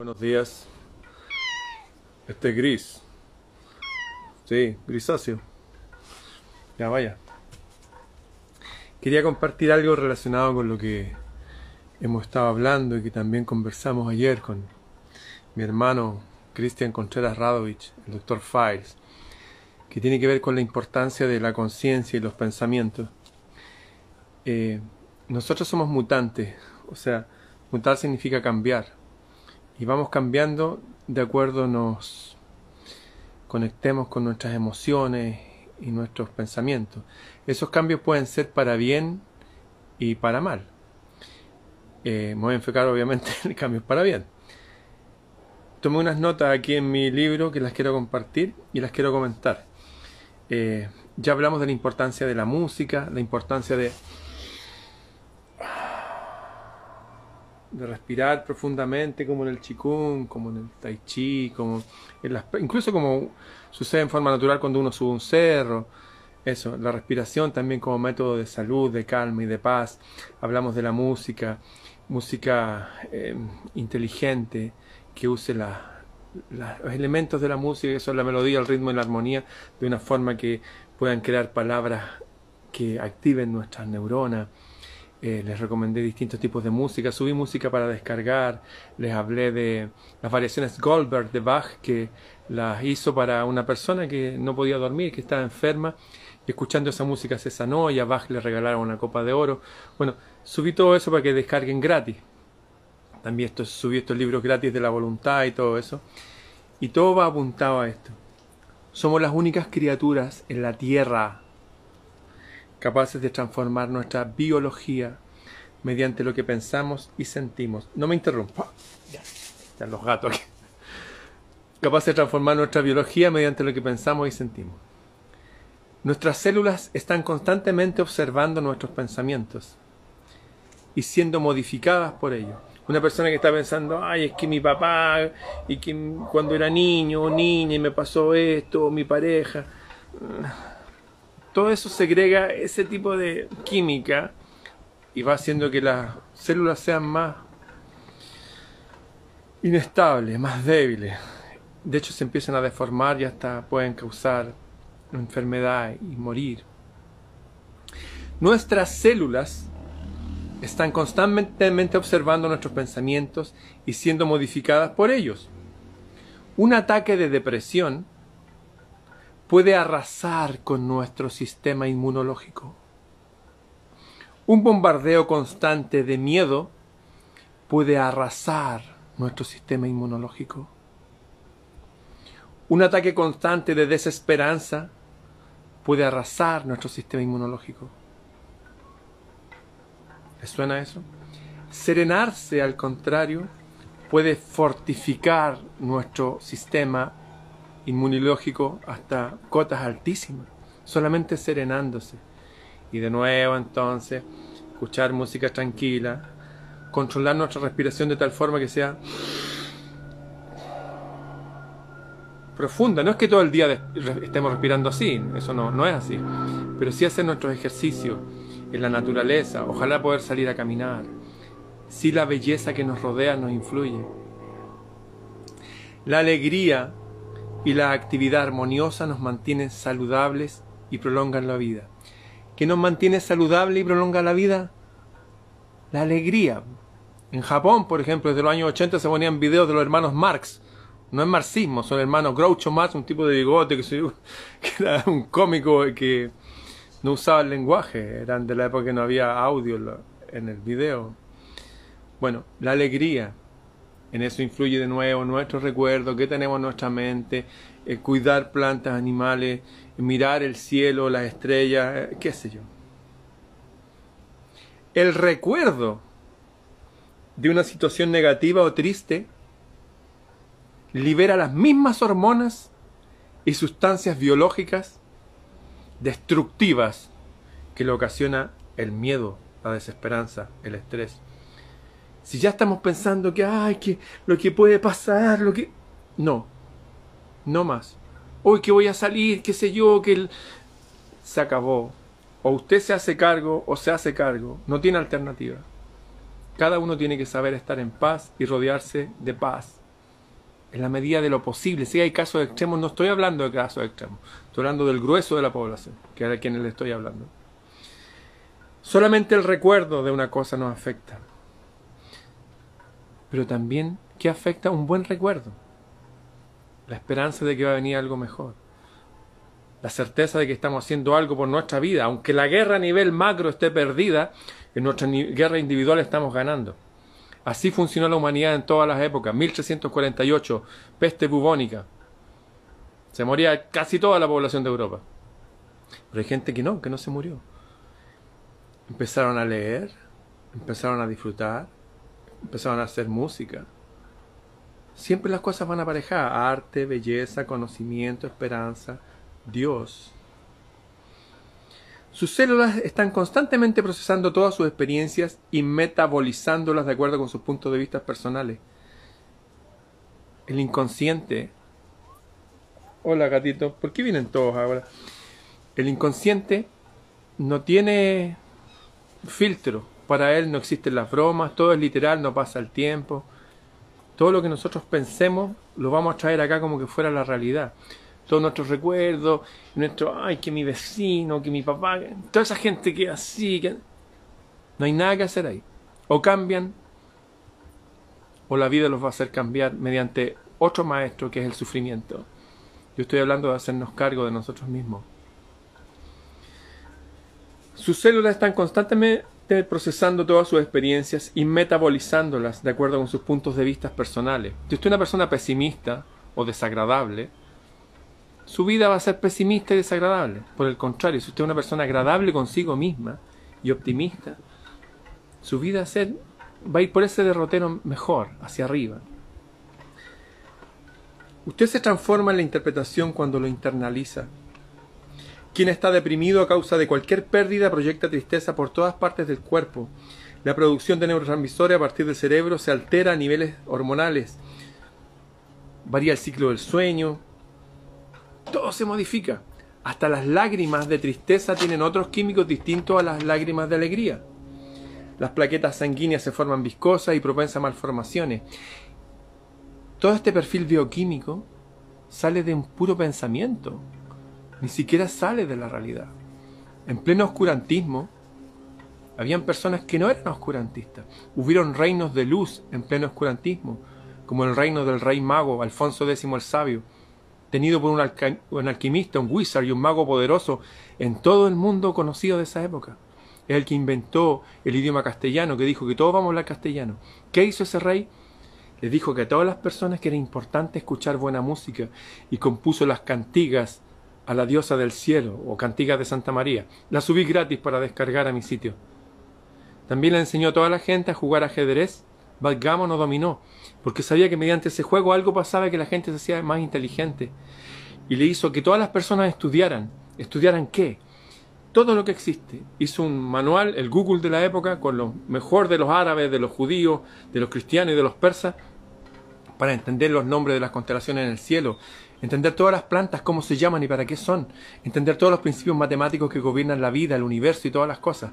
Buenos días. Este gris. Sí, grisáceo. Ya vaya. Quería compartir algo relacionado con lo que hemos estado hablando y que también conversamos ayer con mi hermano Cristian Contreras Radovich, el doctor Files, que tiene que ver con la importancia de la conciencia y los pensamientos. Eh, nosotros somos mutantes, o sea, mutar significa cambiar y vamos cambiando de acuerdo nos conectemos con nuestras emociones y nuestros pensamientos. Esos cambios pueden ser para bien y para mal. Eh, me voy a enfocar obviamente en cambios para bien. Tomé unas notas aquí en mi libro que las quiero compartir y las quiero comentar. Eh, ya hablamos de la importancia de la música, la importancia de de respirar profundamente como en el chikung, como en el tai chi, como en las, incluso como sucede en forma natural cuando uno sube un cerro. Eso, la respiración también como método de salud, de calma y de paz. Hablamos de la música, música eh, inteligente que use la, los elementos de la música, que son la melodía, el ritmo y la armonía, de una forma que puedan crear palabras que activen nuestras neuronas eh, les recomendé distintos tipos de música, subí música para descargar, les hablé de las variaciones Goldberg de Bach que las hizo para una persona que no podía dormir, que estaba enferma, y escuchando esa música se sanó y a Bach le regalaron una copa de oro. Bueno, subí todo eso para que descarguen gratis. También esto, subí estos libros gratis de la voluntad y todo eso. Y todo va apuntado a esto. Somos las únicas criaturas en la tierra capaces de transformar nuestra biología mediante lo que pensamos y sentimos. No me interrumpa. Ya, están los gatos aquí. Capaces de transformar nuestra biología mediante lo que pensamos y sentimos. Nuestras células están constantemente observando nuestros pensamientos y siendo modificadas por ellos. Una persona que está pensando, ay, es que mi papá, y que cuando era niño o niña y me pasó esto, o mi pareja todo eso segrega ese tipo de química y va haciendo que las células sean más inestables, más débiles. De hecho, se empiezan a deformar y hasta pueden causar enfermedad y morir. Nuestras células están constantemente observando nuestros pensamientos y siendo modificadas por ellos. Un ataque de depresión puede arrasar con nuestro sistema inmunológico. Un bombardeo constante de miedo puede arrasar nuestro sistema inmunológico. Un ataque constante de desesperanza puede arrasar nuestro sistema inmunológico. ¿Les suena eso? Serenarse, al contrario, puede fortificar nuestro sistema inmunológico hasta cotas altísimas, solamente serenándose. Y de nuevo entonces, escuchar música tranquila, controlar nuestra respiración de tal forma que sea profunda. No es que todo el día estemos respirando así, eso no, no es así. Pero sí hacer nuestros ejercicios en la naturaleza, ojalá poder salir a caminar. Si la belleza que nos rodea nos influye. La alegría y la actividad armoniosa nos mantiene saludables y prolongan la vida. ¿Qué nos mantiene saludable y prolonga la vida? La alegría. En Japón, por ejemplo, desde los años 80 se ponían videos de los hermanos Marx. No es marxismo, son hermanos Groucho Marx, un tipo de bigote que, que era un cómico que no usaba el lenguaje, eran de la época que no había audio en el video. Bueno, la alegría, en eso influye de nuevo nuestro recuerdo, que tenemos en nuestra mente, eh, cuidar plantas, animales, mirar el cielo, las estrellas, eh, qué sé yo. El recuerdo de una situación negativa o triste libera las mismas hormonas y sustancias biológicas destructivas que le ocasiona el miedo, la desesperanza, el estrés. Si ya estamos pensando que, ay, que lo que puede pasar, lo que... No, no más. Hoy que voy a salir, qué sé yo, que se acabó. O usted se hace cargo o se hace cargo. No tiene alternativa. Cada uno tiene que saber estar en paz y rodearse de paz en la medida de lo posible. Si hay casos extremos, no estoy hablando de casos extremos, estoy hablando del grueso de la población, que es a quienes le estoy hablando. Solamente el recuerdo de una cosa nos afecta. Pero también, ¿qué afecta un buen recuerdo? La esperanza de que va a venir algo mejor. La certeza de que estamos haciendo algo por nuestra vida. Aunque la guerra a nivel macro esté perdida, en nuestra guerra individual estamos ganando. Así funcionó la humanidad en todas las épocas. 1348, peste bubónica. Se moría casi toda la población de Europa. Pero hay gente que no, que no se murió. Empezaron a leer, empezaron a disfrutar, empezaron a hacer música. Siempre las cosas van aparejadas. Arte, belleza, conocimiento, esperanza, Dios. Sus células están constantemente procesando todas sus experiencias y metabolizándolas de acuerdo con sus puntos de vista personales. El inconsciente. Hola gatito, ¿por qué vienen todos ahora? El inconsciente no tiene filtro. Para él no existen las bromas, todo es literal, no pasa el tiempo. Todo lo que nosotros pensemos lo vamos a traer acá como que fuera la realidad todos nuestros recuerdos, nuestro, ay, que mi vecino, que mi papá, toda esa gente que así, que... No hay nada que hacer ahí. O cambian, o la vida los va a hacer cambiar mediante otro maestro que es el sufrimiento. Yo estoy hablando de hacernos cargo de nosotros mismos. Sus células están constantemente procesando todas sus experiencias y metabolizándolas de acuerdo con sus puntos de vista personales. Si usted es una persona pesimista o desagradable, su vida va a ser pesimista y desagradable. Por el contrario, si usted es una persona agradable consigo misma y optimista, su vida va a, ser, va a ir por ese derrotero mejor, hacia arriba. Usted se transforma en la interpretación cuando lo internaliza. Quien está deprimido a causa de cualquier pérdida proyecta tristeza por todas partes del cuerpo. La producción de neurotransmisores a partir del cerebro se altera a niveles hormonales. Varía el ciclo del sueño, todo se modifica. Hasta las lágrimas de tristeza tienen otros químicos distintos a las lágrimas de alegría. Las plaquetas sanguíneas se forman viscosas y propensas a malformaciones. Todo este perfil bioquímico sale de un puro pensamiento, ni siquiera sale de la realidad. En pleno oscurantismo, habían personas que no eran oscurantistas. Hubieron reinos de luz en pleno oscurantismo, como el reino del rey mago Alfonso X el Sabio, tenido por un, alquimista, un wizard y un mago poderoso en todo el mundo conocido de esa época. Es el que inventó el idioma castellano, que dijo que todos vamos a hablar castellano. ¿Qué hizo ese rey? Le dijo que a todas las personas que era importante escuchar buena música y compuso las cantigas a la diosa del cielo o cantigas de Santa María. Las subí gratis para descargar a mi sitio. También le enseñó a toda la gente a jugar ajedrez, backgammon o dominó, porque sabía que mediante ese juego algo pasaba que la gente se hacía más inteligente. Y le hizo que todas las personas estudiaran. ¿Estudiaran qué? Todo lo que existe. Hizo un manual, el Google de la época, con lo mejor de los árabes, de los judíos, de los cristianos y de los persas, para entender los nombres de las constelaciones en el cielo, entender todas las plantas, cómo se llaman y para qué son, entender todos los principios matemáticos que gobiernan la vida, el universo y todas las cosas.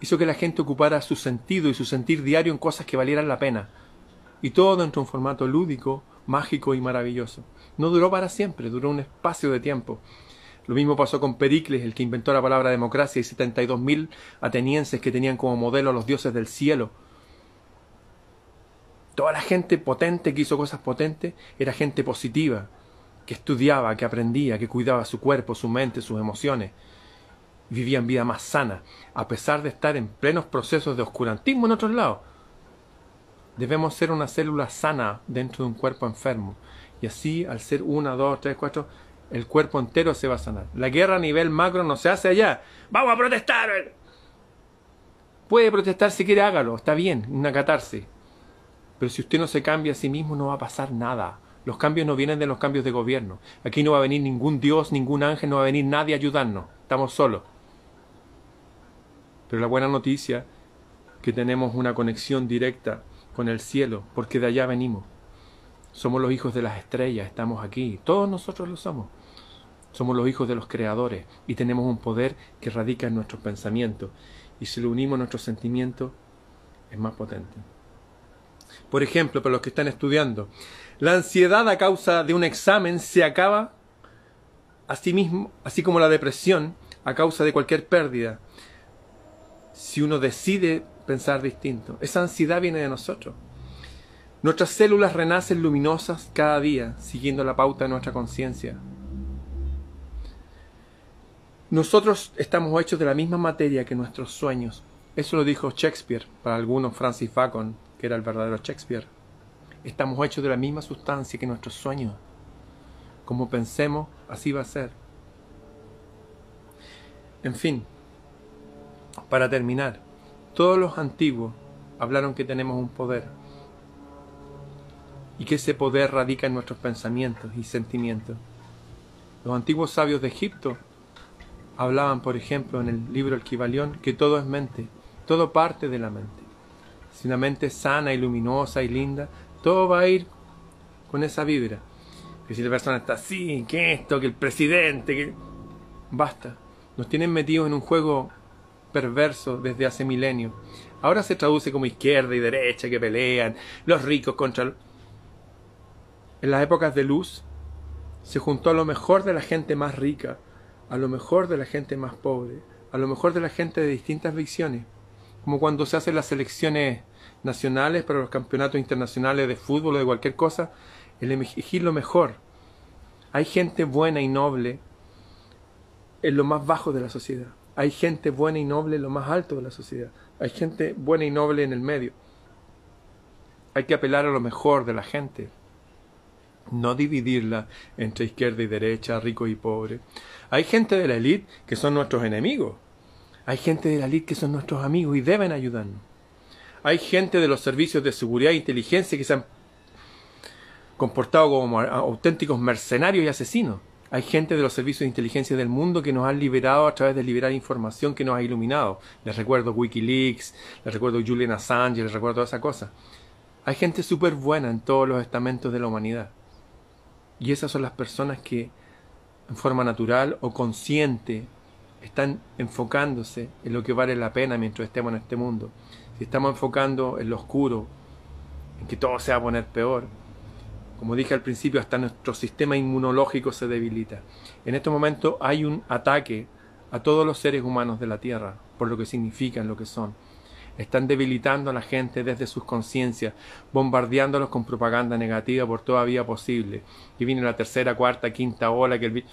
Hizo que la gente ocupara su sentido y su sentir diario en cosas que valieran la pena y todo dentro de un formato lúdico, mágico y maravilloso. No duró para siempre, duró un espacio de tiempo. Lo mismo pasó con Pericles, el que inventó la palabra democracia, y 72.000 atenienses que tenían como modelo a los dioses del cielo. Toda la gente potente que hizo cosas potentes era gente positiva, que estudiaba, que aprendía, que cuidaba su cuerpo, su mente, sus emociones. Vivían vida más sana, a pesar de estar en plenos procesos de oscurantismo en otros lados. Debemos ser una célula sana dentro de un cuerpo enfermo. Y así, al ser una, dos, tres, cuatro, el cuerpo entero se va a sanar. La guerra a nivel macro no se hace allá. ¡Vamos a protestar! Puede protestar si quiere, hágalo. Está bien, una catarse. Pero si usted no se cambia a sí mismo, no va a pasar nada. Los cambios no vienen de los cambios de gobierno. Aquí no va a venir ningún Dios, ningún ángel, no va a venir nadie a ayudarnos. Estamos solos. Pero la buena noticia es que tenemos una conexión directa con el cielo, porque de allá venimos. Somos los hijos de las estrellas, estamos aquí, todos nosotros lo somos. Somos los hijos de los creadores y tenemos un poder que radica en nuestros pensamientos. Y si lo unimos a nuestros sentimientos, es más potente. Por ejemplo, para los que están estudiando, la ansiedad a causa de un examen se acaba así mismo, así como la depresión a causa de cualquier pérdida. Si uno decide pensar distinto, esa ansiedad viene de nosotros. Nuestras células renacen luminosas cada día, siguiendo la pauta de nuestra conciencia. Nosotros estamos hechos de la misma materia que nuestros sueños. Eso lo dijo Shakespeare, para algunos Francis Bacon, que era el verdadero Shakespeare. Estamos hechos de la misma sustancia que nuestros sueños. Como pensemos, así va a ser. En fin, para terminar, todos los antiguos hablaron que tenemos un poder y que ese poder radica en nuestros pensamientos y sentimientos. Los antiguos sabios de Egipto hablaban, por ejemplo, en el libro El Kibalión, que todo es mente, todo parte de la mente. Si una mente sana y luminosa y linda, todo va a ir con esa vibra. Que si la persona está así, que esto, que el presidente, que... Basta. Nos tienen metidos en un juego perverso desde hace milenios. Ahora se traduce como izquierda y derecha que pelean, los ricos contra en las épocas de luz, se juntó a lo mejor de la gente más rica, a lo mejor de la gente más pobre, a lo mejor de la gente de distintas visiones, como cuando se hacen las selecciones nacionales para los campeonatos internacionales de fútbol o de cualquier cosa, el elegir lo mejor. Hay gente buena y noble en lo más bajo de la sociedad. Hay gente buena y noble en lo más alto de la sociedad. Hay gente buena y noble en el medio. Hay que apelar a lo mejor de la gente no dividirla entre izquierda y derecha, rico y pobre. Hay gente de la élite que son nuestros enemigos. Hay gente de la élite que son nuestros amigos y deben ayudarnos. Hay gente de los servicios de seguridad e inteligencia que se han comportado como auténticos mercenarios y asesinos. Hay gente de los servicios de inteligencia del mundo que nos han liberado a través de liberar información que nos ha iluminado. Les recuerdo Wikileaks, les recuerdo Julian Assange, les recuerdo toda esa cosa. Hay gente súper buena en todos los estamentos de la humanidad. Y esas son las personas que en forma natural o consciente están enfocándose en lo que vale la pena mientras estemos en este mundo. Si estamos enfocando en lo oscuro, en que todo se va a poner peor, como dije al principio, hasta nuestro sistema inmunológico se debilita. En este momento hay un ataque a todos los seres humanos de la Tierra, por lo que significan, lo que son. Están debilitando a la gente desde sus conciencias, bombardeándolos con propaganda negativa por toda vía posible. Y viene la tercera, cuarta, quinta ola que el...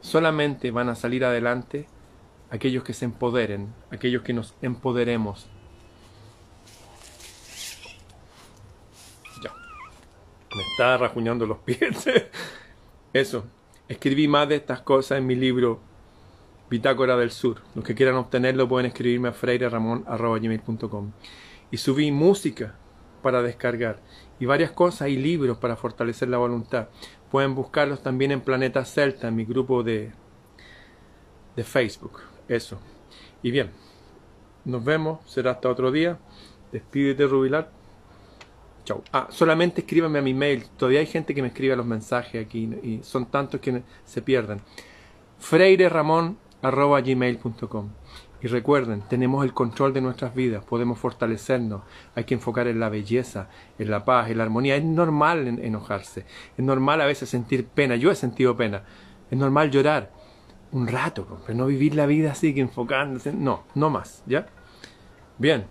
Solamente van a salir adelante aquellos que se empoderen, aquellos que nos empoderemos. Ya. Me está rajuñando los pies. Eso. Escribí más de estas cosas en mi libro Bitácora del Sur. Los que quieran obtenerlo pueden escribirme a freireramon.com. Y subí música para descargar y varias cosas y libros para fortalecer la voluntad. Pueden buscarlos también en Planeta Celta, en mi grupo de, de Facebook. Eso. Y bien, nos vemos. Será hasta otro día. Despídete, Rubilar. Chau. Ah, solamente escríbanme a mi mail. Todavía hay gente que me escribe los mensajes aquí y son tantos que se pierden. Freire Ramón arroba gmail.com. Y recuerden, tenemos el control de nuestras vidas, podemos fortalecernos, hay que enfocar en la belleza, en la paz, en la armonía. Es normal enojarse, es normal a veces sentir pena, yo he sentido pena, es normal llorar un rato, pero no vivir la vida así que enfocándose, no, no más, ¿ya? Bien,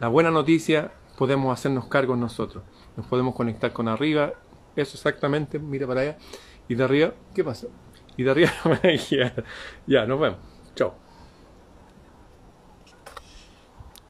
la buena noticia, podemos hacernos cargo nosotros, nos podemos conectar con arriba, eso exactamente, mira para allá, y de arriba, ¿qué pasó? y de arriba ya, nos vemos. Chao.